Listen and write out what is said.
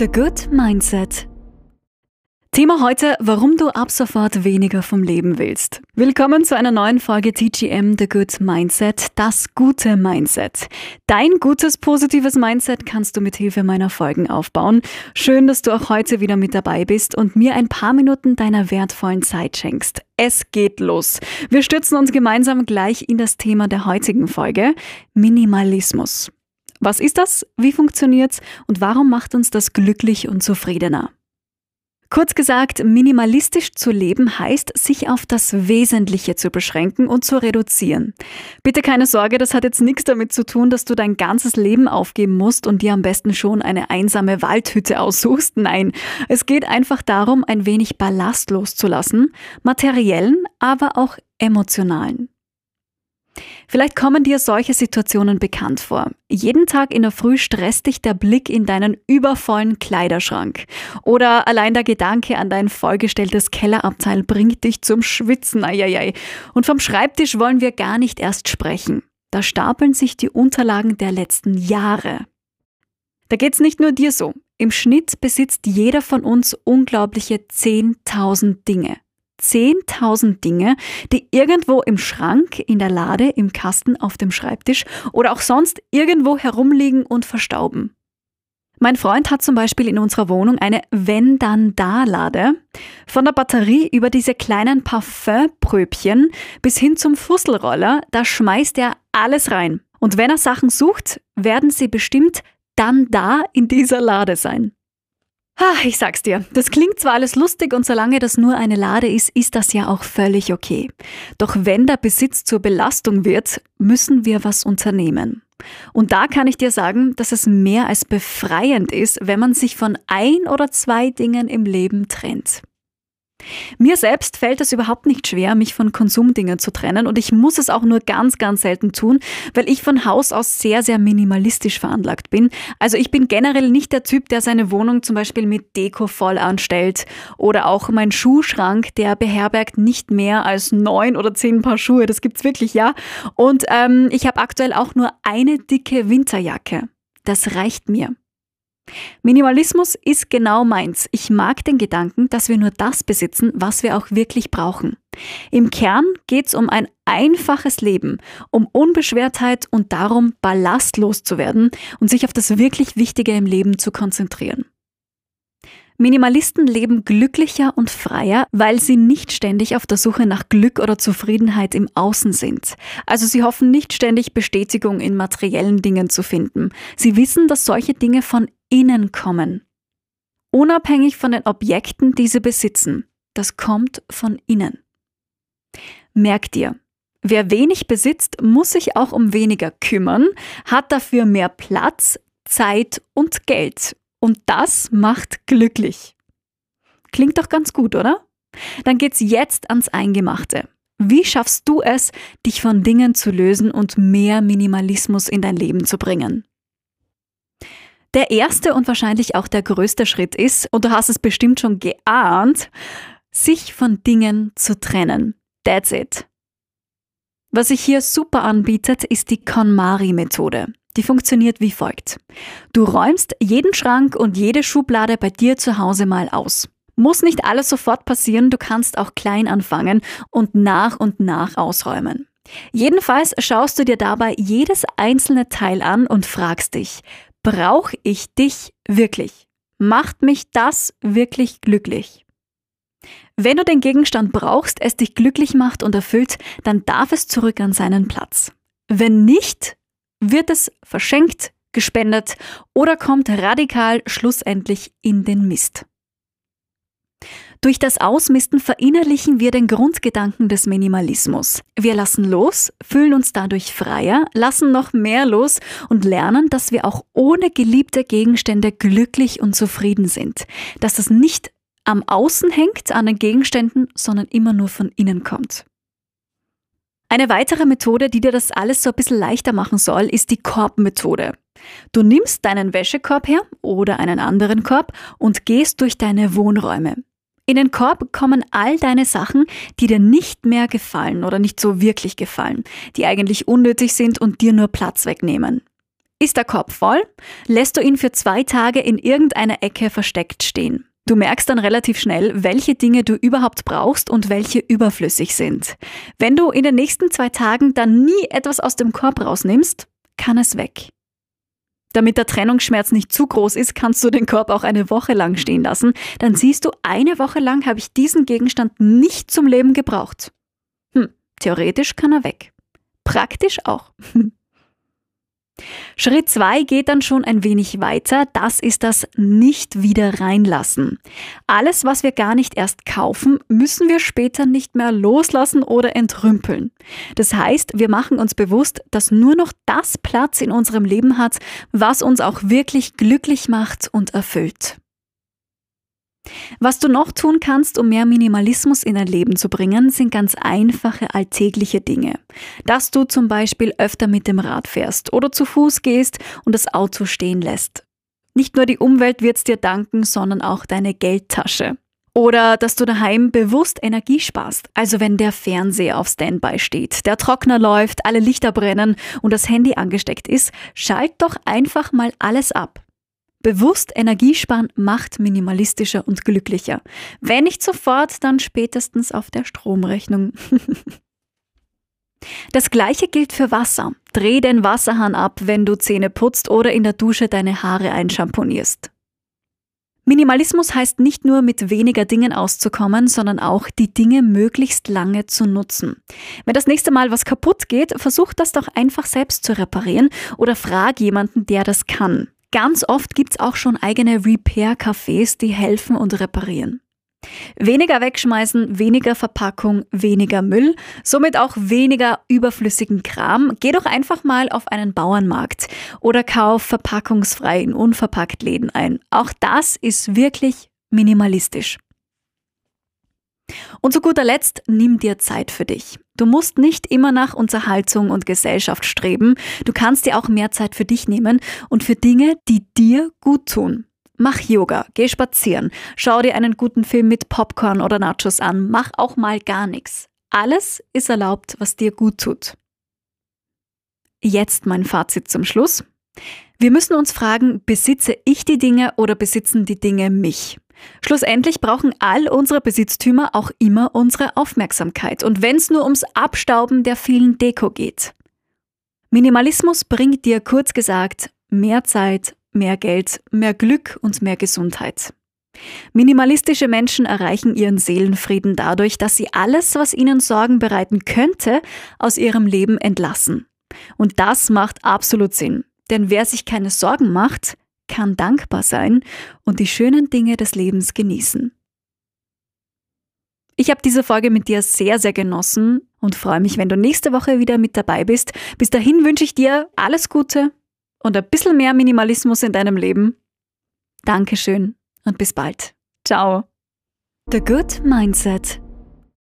The Good Mindset. Thema heute, warum du ab sofort weniger vom Leben willst. Willkommen zu einer neuen Folge TGM The Good Mindset, das gute Mindset. Dein gutes, positives Mindset kannst du mit Hilfe meiner Folgen aufbauen. Schön, dass du auch heute wieder mit dabei bist und mir ein paar Minuten deiner wertvollen Zeit schenkst. Es geht los. Wir stürzen uns gemeinsam gleich in das Thema der heutigen Folge, Minimalismus. Was ist das? Wie funktioniert's? Und warum macht uns das glücklich und zufriedener? Kurz gesagt, minimalistisch zu leben heißt, sich auf das Wesentliche zu beschränken und zu reduzieren. Bitte keine Sorge, das hat jetzt nichts damit zu tun, dass du dein ganzes Leben aufgeben musst und dir am besten schon eine einsame Waldhütte aussuchst. Nein, es geht einfach darum, ein wenig Ballast loszulassen, materiellen, aber auch emotionalen. Vielleicht kommen dir solche Situationen bekannt vor. Jeden Tag in der Früh stresst dich der Blick in deinen übervollen Kleiderschrank. Oder allein der Gedanke an dein vollgestelltes Kellerabteil bringt dich zum Schwitzen. Eieiei. Und vom Schreibtisch wollen wir gar nicht erst sprechen. Da stapeln sich die Unterlagen der letzten Jahre. Da geht's nicht nur dir so. Im Schnitt besitzt jeder von uns unglaubliche 10.000 Dinge. 10.000 Dinge, die irgendwo im Schrank, in der Lade, im Kasten, auf dem Schreibtisch oder auch sonst irgendwo herumliegen und verstauben. Mein Freund hat zum Beispiel in unserer Wohnung eine Wenn-dann-da-Lade. Von der Batterie über diese kleinen Parfümpröbchen bis hin zum Fusselroller, da schmeißt er alles rein. Und wenn er Sachen sucht, werden sie bestimmt dann da in dieser Lade sein. Ich sag's dir, das klingt zwar alles lustig und solange das nur eine Lade ist, ist das ja auch völlig okay. Doch wenn der Besitz zur Belastung wird, müssen wir was unternehmen. Und da kann ich dir sagen, dass es mehr als befreiend ist, wenn man sich von ein oder zwei Dingen im Leben trennt. Mir selbst fällt es überhaupt nicht schwer, mich von Konsumdingen zu trennen und ich muss es auch nur ganz, ganz selten tun, weil ich von Haus aus sehr, sehr minimalistisch veranlagt bin. Also ich bin generell nicht der Typ, der seine Wohnung zum Beispiel mit Deko voll anstellt oder auch mein Schuhschrank, der beherbergt nicht mehr als neun oder zehn Paar Schuhe. Das gibt's wirklich, ja. Und ähm, ich habe aktuell auch nur eine dicke Winterjacke. Das reicht mir. Minimalismus ist genau meins. Ich mag den Gedanken, dass wir nur das besitzen, was wir auch wirklich brauchen. Im Kern geht es um ein einfaches Leben, um Unbeschwertheit und darum, ballastlos zu werden und sich auf das wirklich Wichtige im Leben zu konzentrieren. Minimalisten leben glücklicher und freier, weil sie nicht ständig auf der Suche nach Glück oder Zufriedenheit im Außen sind. Also sie hoffen nicht ständig Bestätigung in materiellen Dingen zu finden. Sie wissen, dass solche Dinge von innen kommen. Unabhängig von den Objekten, die sie besitzen. Das kommt von innen. Merk dir, wer wenig besitzt, muss sich auch um weniger kümmern, hat dafür mehr Platz, Zeit und Geld und das macht glücklich. Klingt doch ganz gut, oder? Dann geht's jetzt ans Eingemachte. Wie schaffst du es, dich von Dingen zu lösen und mehr Minimalismus in dein Leben zu bringen? Der erste und wahrscheinlich auch der größte Schritt ist, und du hast es bestimmt schon geahnt, sich von Dingen zu trennen. That's it. Was sich hier super anbietet, ist die KonMari-Methode. Die funktioniert wie folgt. Du räumst jeden Schrank und jede Schublade bei dir zu Hause mal aus. Muss nicht alles sofort passieren, du kannst auch klein anfangen und nach und nach ausräumen. Jedenfalls schaust du dir dabei jedes einzelne Teil an und fragst dich, brauche ich dich wirklich? Macht mich das wirklich glücklich? Wenn du den Gegenstand brauchst, es dich glücklich macht und erfüllt, dann darf es zurück an seinen Platz. Wenn nicht, wird es verschenkt, gespendet oder kommt radikal schlussendlich in den Mist. Durch das Ausmisten verinnerlichen wir den Grundgedanken des Minimalismus. Wir lassen los, fühlen uns dadurch freier, lassen noch mehr los und lernen, dass wir auch ohne geliebte Gegenstände glücklich und zufrieden sind. Dass das nicht am Außen hängt, an den Gegenständen, sondern immer nur von innen kommt. Eine weitere Methode, die dir das alles so ein bisschen leichter machen soll, ist die Korbmethode. Du nimmst deinen Wäschekorb her oder einen anderen Korb und gehst durch deine Wohnräume. In den Korb kommen all deine Sachen, die dir nicht mehr gefallen oder nicht so wirklich gefallen, die eigentlich unnötig sind und dir nur Platz wegnehmen. Ist der Korb voll, lässt du ihn für zwei Tage in irgendeiner Ecke versteckt stehen. Du merkst dann relativ schnell, welche Dinge du überhaupt brauchst und welche überflüssig sind. Wenn du in den nächsten zwei Tagen dann nie etwas aus dem Korb rausnimmst, kann es weg. Damit der Trennungsschmerz nicht zu groß ist, kannst du den Korb auch eine Woche lang stehen lassen. Dann siehst du, eine Woche lang habe ich diesen Gegenstand nicht zum Leben gebraucht. Hm, theoretisch kann er weg. Praktisch auch. Schritt 2 geht dann schon ein wenig weiter. Das ist das Nicht wieder reinlassen. Alles, was wir gar nicht erst kaufen, müssen wir später nicht mehr loslassen oder entrümpeln. Das heißt, wir machen uns bewusst, dass nur noch das Platz in unserem Leben hat, was uns auch wirklich glücklich macht und erfüllt. Was du noch tun kannst, um mehr Minimalismus in dein Leben zu bringen, sind ganz einfache alltägliche Dinge. Dass du zum Beispiel öfter mit dem Rad fährst oder zu Fuß gehst und das Auto stehen lässt. Nicht nur die Umwelt wird's dir danken, sondern auch deine Geldtasche. Oder dass du daheim bewusst Energie sparst. Also wenn der Fernseher auf Standby steht, der Trockner läuft, alle Lichter brennen und das Handy angesteckt ist, schalt doch einfach mal alles ab. Bewusst Energiesparen macht minimalistischer und glücklicher. Wenn nicht sofort, dann spätestens auf der Stromrechnung. Das gleiche gilt für Wasser. Dreh den Wasserhahn ab, wenn du Zähne putzt oder in der Dusche deine Haare einschamponierst. Minimalismus heißt nicht nur mit weniger Dingen auszukommen, sondern auch die Dinge möglichst lange zu nutzen. Wenn das nächste Mal was kaputt geht, versuch das doch einfach selbst zu reparieren oder frag jemanden, der das kann. Ganz oft gibt's auch schon eigene Repair-Cafés, die helfen und reparieren. Weniger wegschmeißen, weniger Verpackung, weniger Müll, somit auch weniger überflüssigen Kram. Geh doch einfach mal auf einen Bauernmarkt oder kauf verpackungsfrei in unverpackt Läden ein. Auch das ist wirklich minimalistisch. Und zu guter Letzt, nimm dir Zeit für dich. Du musst nicht immer nach Unterhaltung und Gesellschaft streben. Du kannst dir auch mehr Zeit für dich nehmen und für Dinge, die dir gut tun. Mach Yoga, geh spazieren, schau dir einen guten Film mit Popcorn oder Nachos an, mach auch mal gar nichts. Alles ist erlaubt, was dir gut tut. Jetzt mein Fazit zum Schluss. Wir müssen uns fragen, besitze ich die Dinge oder besitzen die Dinge mich? Schlussendlich brauchen all unsere Besitztümer auch immer unsere Aufmerksamkeit und wenn es nur ums Abstauben der vielen Deko geht. Minimalismus bringt dir kurz gesagt mehr Zeit, mehr Geld, mehr Glück und mehr Gesundheit. Minimalistische Menschen erreichen ihren Seelenfrieden dadurch, dass sie alles, was ihnen Sorgen bereiten könnte, aus ihrem Leben entlassen. Und das macht absolut Sinn. Denn wer sich keine Sorgen macht, kann dankbar sein und die schönen Dinge des Lebens genießen. Ich habe diese Folge mit dir sehr, sehr genossen und freue mich, wenn du nächste Woche wieder mit dabei bist. Bis dahin wünsche ich dir alles Gute und ein bisschen mehr Minimalismus in deinem Leben. Dankeschön und bis bald. Ciao. The Good Mindset